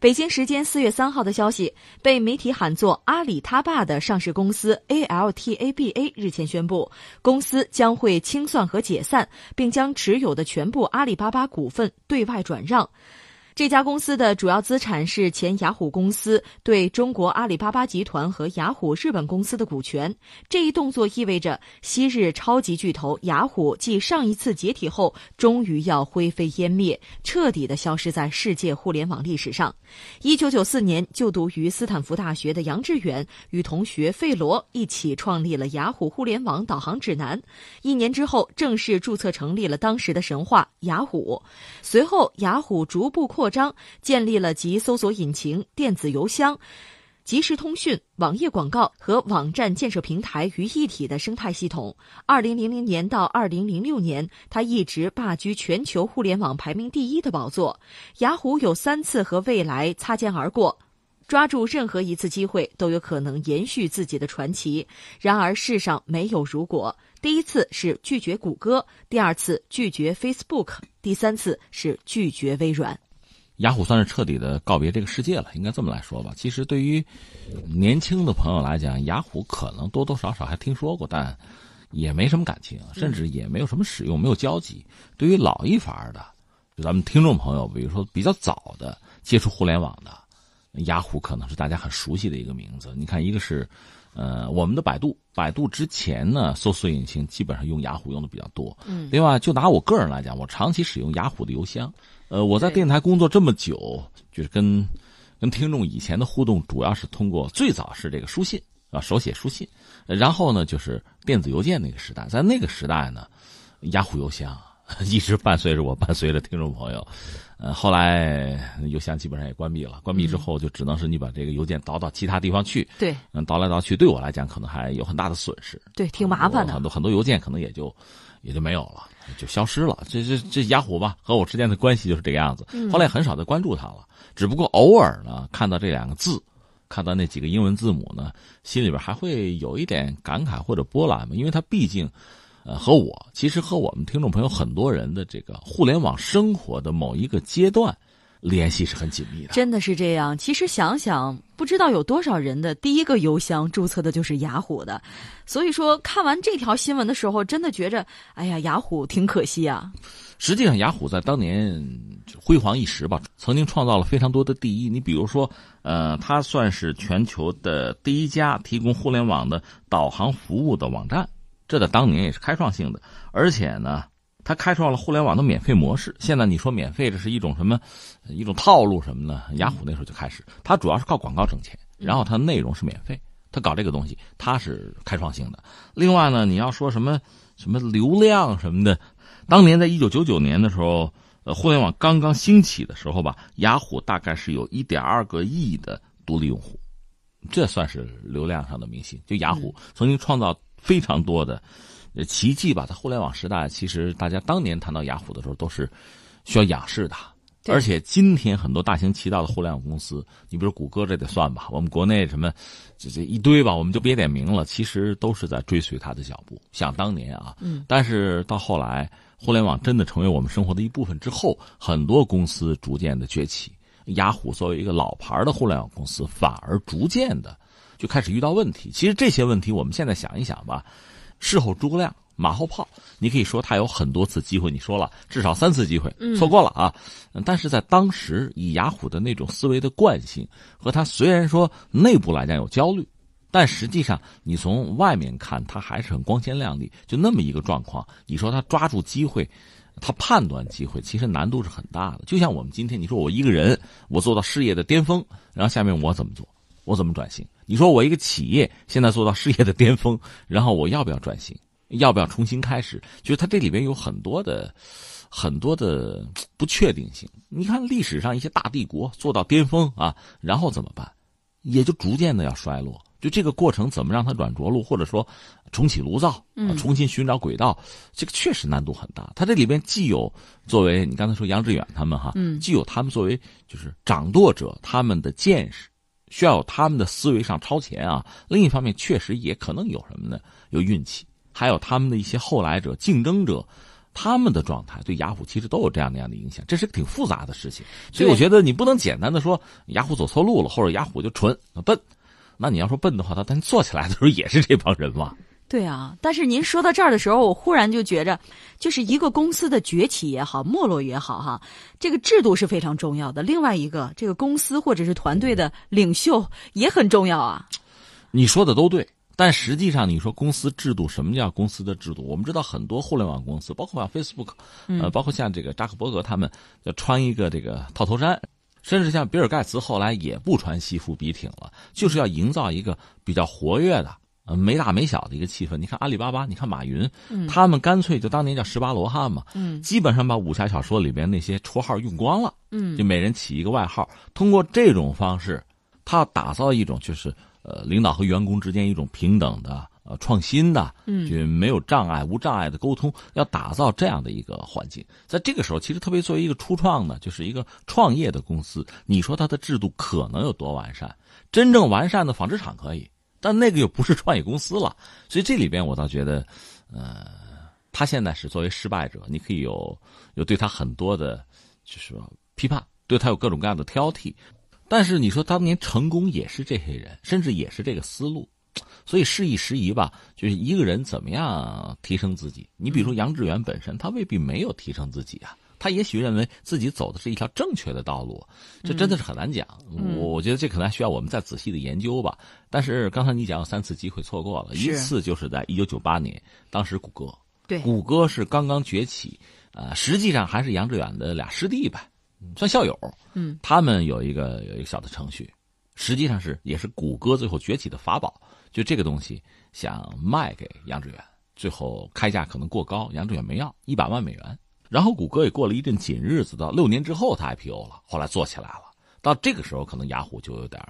北京时间四月三号的消息，被媒体喊作“阿里他爸”的上市公司 ALTABA 日前宣布，公司将会清算和解散，并将持有的全部阿里巴巴股份对外转让。这家公司的主要资产是前雅虎公司对中国阿里巴巴集团和雅虎日本公司的股权。这一动作意味着昔日超级巨头雅虎继上一次解体后，终于要灰飞烟灭，彻底的消失在世界互联网历史上。一九九四年就读于斯坦福大学的杨致远与同学费罗一起创立了雅虎互联网导航指南。一年之后，正式注册成立了当时的神话雅虎。随后，雅虎逐步扩。张建立了集搜索引擎、电子邮箱、即时通讯、网页广告和网站建设平台于一体的生态系统。二零零零年到二零零六年，他一直霸居全球互联网排名第一的宝座。雅虎有三次和未来擦肩而过，抓住任何一次机会都有可能延续自己的传奇。然而世上没有如果，第一次是拒绝谷歌，第二次拒绝 Facebook，第三次是拒绝微软。雅虎算是彻底的告别这个世界了，应该这么来说吧。其实对于年轻的朋友来讲，雅虎可能多多少少还听说过，但也没什么感情，甚至也没有什么使用，没有交集。对于老一伐的，就咱们听众朋友，比如说比较早的接触互联网的，雅虎可能是大家很熟悉的一个名字。你看，一个是呃我们的百度，百度之前呢搜索引擎基本上用雅虎用的比较多。嗯。另外，就拿我个人来讲，我长期使用雅虎的邮箱。呃，我在电台工作这么久，就是跟跟听众以前的互动，主要是通过最早是这个书信啊，手写书信，然后呢就是电子邮件那个时代，在那个时代呢，雅虎邮箱 一直伴随着我，伴随着听众朋友。呃，后来邮箱基本上也关闭了，关闭之后就只能是你把这个邮件导到其他地方去。对，嗯，导来导去，对我来讲可能还有很大的损失。对，挺麻烦的。很多很多邮件可能也就也就没有了。就消失了，这这这雅虎吧，和我之间的关系就是这个样子。后来很少再关注它了，只不过偶尔呢看到这两个字，看到那几个英文字母呢，心里边还会有一点感慨或者波澜嘛，因为它毕竟，呃，和我其实和我们听众朋友很多人的这个互联网生活的某一个阶段。联系是很紧密的，真的是这样。其实想想，不知道有多少人的第一个邮箱注册的就是雅虎的，所以说看完这条新闻的时候，真的觉着，哎呀，雅虎挺可惜啊。实际上，雅虎在当年辉煌一时吧，曾经创造了非常多的第一。你比如说，呃，它算是全球的第一家提供互联网的导航服务的网站，这在当年也是开创性的，而且呢。它开创了互联网的免费模式。现在你说免费，这是一种什么，一种套路什么呢？雅虎那时候就开始，它主要是靠广告挣钱，然后它内容是免费。它搞这个东西，它是开创性的。另外呢，你要说什么什么流量什么的，当年在一九九九年的时候，呃，互联网刚刚兴起的时候吧，雅虎大概是有一点二个亿的独立用户，这算是流量上的明星。就雅虎曾经创造非常多的。奇迹吧，在互联网时代，其实大家当年谈到雅虎的时候，都是需要仰视的。而且今天很多大行其道的互联网公司，你比如谷歌，这得算吧。我们国内什么这这一堆吧，我们就别点名了。其实都是在追随他的脚步。想当年啊，嗯，但是到后来，互联网真的成为我们生活的一部分之后，很多公司逐渐的崛起。雅虎作为一个老牌的互联网公司，反而逐渐的就开始遇到问题。其实这些问题，我们现在想一想吧。事后诸葛亮，马后炮。你可以说他有很多次机会，你说了至少三次机会，错过了啊。但是在当时，以雅虎的那种思维的惯性，和他虽然说内部来讲有焦虑，但实际上你从外面看，他还是很光鲜亮丽。就那么一个状况，你说他抓住机会，他判断机会，其实难度是很大的。就像我们今天，你说我一个人，我做到事业的巅峰，然后下面我怎么做？我怎么转型？你说我一个企业现在做到事业的巅峰，然后我要不要转型？要不要重新开始？就是它这里边有很多的、很多的不确定性。你看历史上一些大帝国做到巅峰啊，然后怎么办？也就逐渐的要衰落。就这个过程怎么让它软着陆，或者说重启炉灶，重新寻找轨道，这个确实难度很大。它这里边既有作为你刚才说杨致远他们哈，既有他们作为就是掌舵者他们的见识。需要有他们的思维上超前啊！另一方面，确实也可能有什么呢？有运气，还有他们的一些后来者、竞争者，他们的状态对雅虎其实都有这样那样的影响，这是个挺复杂的事情。所以我觉得你不能简单的说雅虎走错路了，或者雅虎就蠢笨。那你要说笨的话，他但做起来的时候也是这帮人嘛。对啊，但是您说到这儿的时候，我忽然就觉着，就是一个公司的崛起也好，没落也好，哈，这个制度是非常重要的。另外一个，这个公司或者是团队的领袖也很重要啊。你说的都对，但实际上你说公司制度，什么叫公司的制度？我们知道很多互联网公司，包括像 Facebook，呃，包括像这个扎克伯格他们，要穿一个这个套头衫，甚至像比尔盖茨后来也不穿西服笔挺了，就是要营造一个比较活跃的。呃，没大没小的一个气氛。你看阿里巴巴，你看马云，他们干脆就当年叫十八罗汉嘛，嗯，基本上把武侠小说里边那些绰号用光了，嗯，就每人起一个外号。通过这种方式，他要打造一种就是呃，领导和员工之间一种平等的、呃，创新的，嗯，就没有障碍、无障碍的沟通，要打造这样的一个环境。在这个时候，其实特别作为一个初创的，就是一个创业的公司，你说它的制度可能有多完善？真正完善的纺织厂可以。但那个又不是创业公司了，所以这里边我倒觉得，呃，他现在是作为失败者，你可以有有对他很多的，就是说批判，对他有各种各样的挑剔。但是你说当年成功也是这些人，甚至也是这个思路，所以事宜时宜吧，就是一个人怎么样提升自己。你比如说杨致远本身，他未必没有提升自己啊。他也许认为自己走的是一条正确的道路，这真的是很难讲。我我觉得这可能还需要我们再仔细的研究吧。但是刚才你讲有三次机会错过了，一次就是在一九九八年，当时谷歌，对，谷歌是刚刚崛起，呃，实际上还是杨致远的俩师弟吧，算校友。嗯，他们有一个有一个小的程序，实际上是也是谷歌最后崛起的法宝。就这个东西想卖给杨致远，最后开价可能过高，杨致远没要一百万美元。然后谷歌也过了一阵紧日子，到六年之后它 IPO 了，后来做起来了。到这个时候，可能雅虎就有点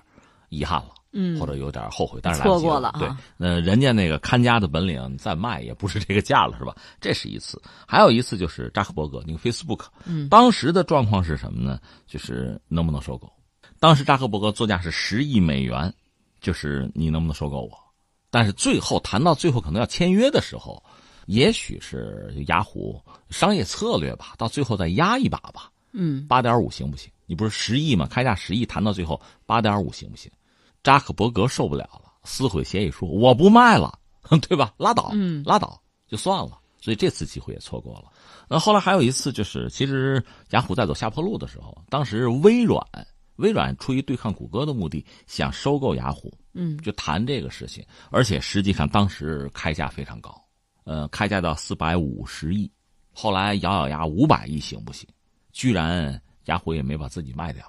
遗憾了，嗯，或者有点后悔，但是错过了。对，那人家那个看家的本领再卖也不是这个价了，是吧？这是一次，还有一次就是扎克伯格那个 Facebook，嗯，当时的状况是什么呢？就是能不能收购？当时扎克伯格作价是十亿美元，就是你能不能收购我？但是最后谈到最后可能要签约的时候。也许是雅虎商业策略吧，到最后再压一把吧。嗯，八点五行不行？你不是十亿吗？开价十亿，谈到最后八点五行不行？扎克伯格受不了了，撕毁协议书，我不卖了，对吧？拉倒，嗯，拉倒就算了。所以这次机会也错过了。那后来还有一次，就是其实雅虎在走下坡路的时候，当时微软，微软出于对抗谷歌的目的，想收购雅虎，嗯，就谈这个事情，而且实际上当时开价非常高。呃，开价到四百五十亿，后来咬咬牙五百亿行不行？居然雅虎也没把自己卖掉，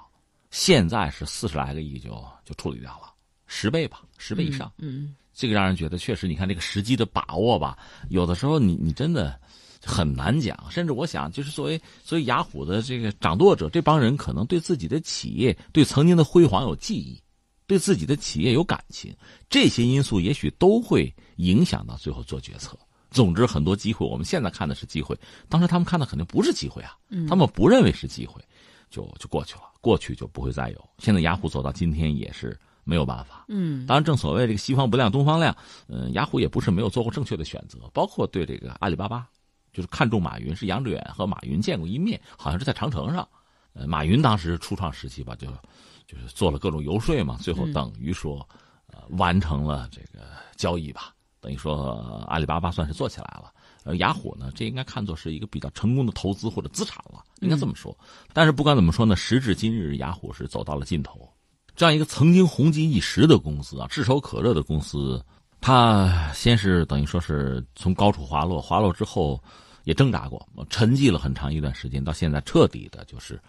现在是四十来个亿就就处理掉了，十倍吧，十倍以上。嗯，这个让人觉得确实，你看这个时机的把握吧，有的时候你你真的很难讲。甚至我想，就是作为作为雅虎的这个掌舵者，这帮人可能对自己的企业、对曾经的辉煌有记忆，对自己的企业有感情，这些因素也许都会影响到最后做决策。总之，很多机会我们现在看的是机会，当时他们看的肯定不是机会啊，他们不认为是机会，就就过去了，过去就不会再有。现在雅虎走到今天也是没有办法。嗯，当然正所谓这个西方不亮东方亮，嗯，雅虎也不是没有做过正确的选择，包括对这个阿里巴巴，就是看中马云，是杨致远和马云见过一面，好像是在长城上，呃，马云当时初创时期吧，就就是做了各种游说嘛，最后等于说，呃，完成了这个交易吧。等于说阿里巴巴算是做起来了，呃，雅虎呢，这应该看作是一个比较成功的投资或者资产了，应该这么说。但是不管怎么说呢，时至今日，雅虎是走到了尽头。这样一个曾经红极一时的公司啊，炙手可热的公司，它先是等于说是从高处滑落，滑落之后也挣扎过，沉寂了很长一段时间，到现在彻底的就是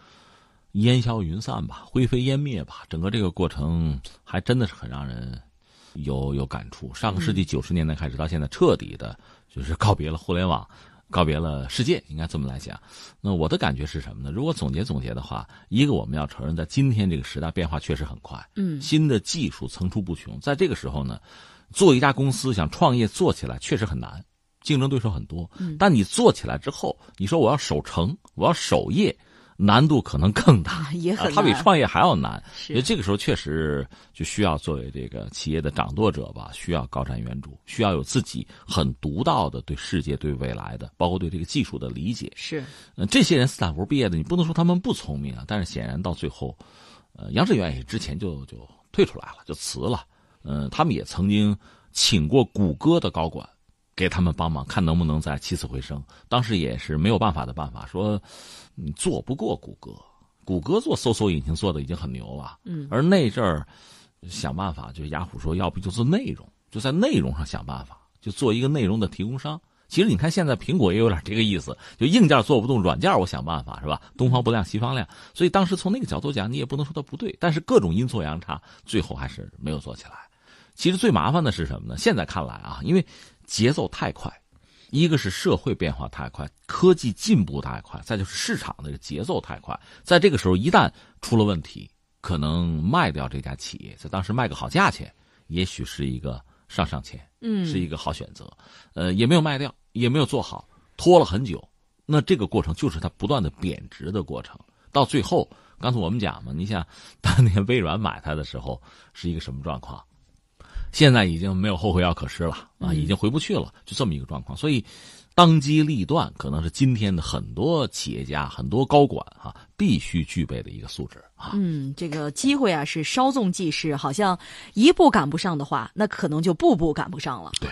烟消云散吧，灰飞烟灭吧。整个这个过程还真的是很让人。有有感触，上个世纪九十年代开始到现在，彻底的就是告别了互联网，告别了世界，应该这么来讲。那我的感觉是什么呢？如果总结总结的话，一个我们要承认，在今天这个时代，变化确实很快，嗯，新的技术层出不穷。在这个时候呢，做一家公司想创业做起来确实很难，竞争对手很多。但你做起来之后，你说我要守成，我要守业，难度可能更大，也很它比创业还要难。是因为这个时候确实就需要作为这个企业的掌舵者吧，需要高瞻远瞩，需要有自己很独到的对世界、对未来的，包括对这个技术的理解。是，嗯，这些人斯坦福毕业的，你不能说他们不聪明啊，但是显然到最后，呃，杨致远也之前就就退出来了，就辞了。嗯，他们也曾经请过谷歌的高管。给他们帮忙，看能不能再起死回生。当时也是没有办法的办法，说你做不过谷歌，谷歌做搜索引擎做的已经很牛了。嗯，而那阵儿想办法，就雅虎说，要不就做内容，就在内容上想办法，就做一个内容的提供商。其实你看，现在苹果也有点这个意思，就硬件做不动，软件我想办法，是吧？东方不亮西方亮。所以当时从那个角度讲，你也不能说它不对，但是各种阴错阳差，最后还是没有做起来。其实最麻烦的是什么呢？现在看来啊，因为节奏太快，一个是社会变化太快，科技进步太快，再就是市场的节奏太快。在这个时候，一旦出了问题，可能卖掉这家企业，在当时卖个好价钱，也许是一个上上签，嗯，是一个好选择。呃，也没有卖掉，也没有做好，拖了很久。那这个过程就是它不断的贬值的过程。到最后，刚才我们讲嘛，你想当年微软买它的时候是一个什么状况？现在已经没有后悔药可吃了啊，已经回不去了，就这么一个状况。所以，当机立断可能是今天的很多企业家、很多高管啊必须具备的一个素质啊。嗯，这个机会啊是稍纵即逝，好像一步赶不上的话，那可能就步步赶不上了。对。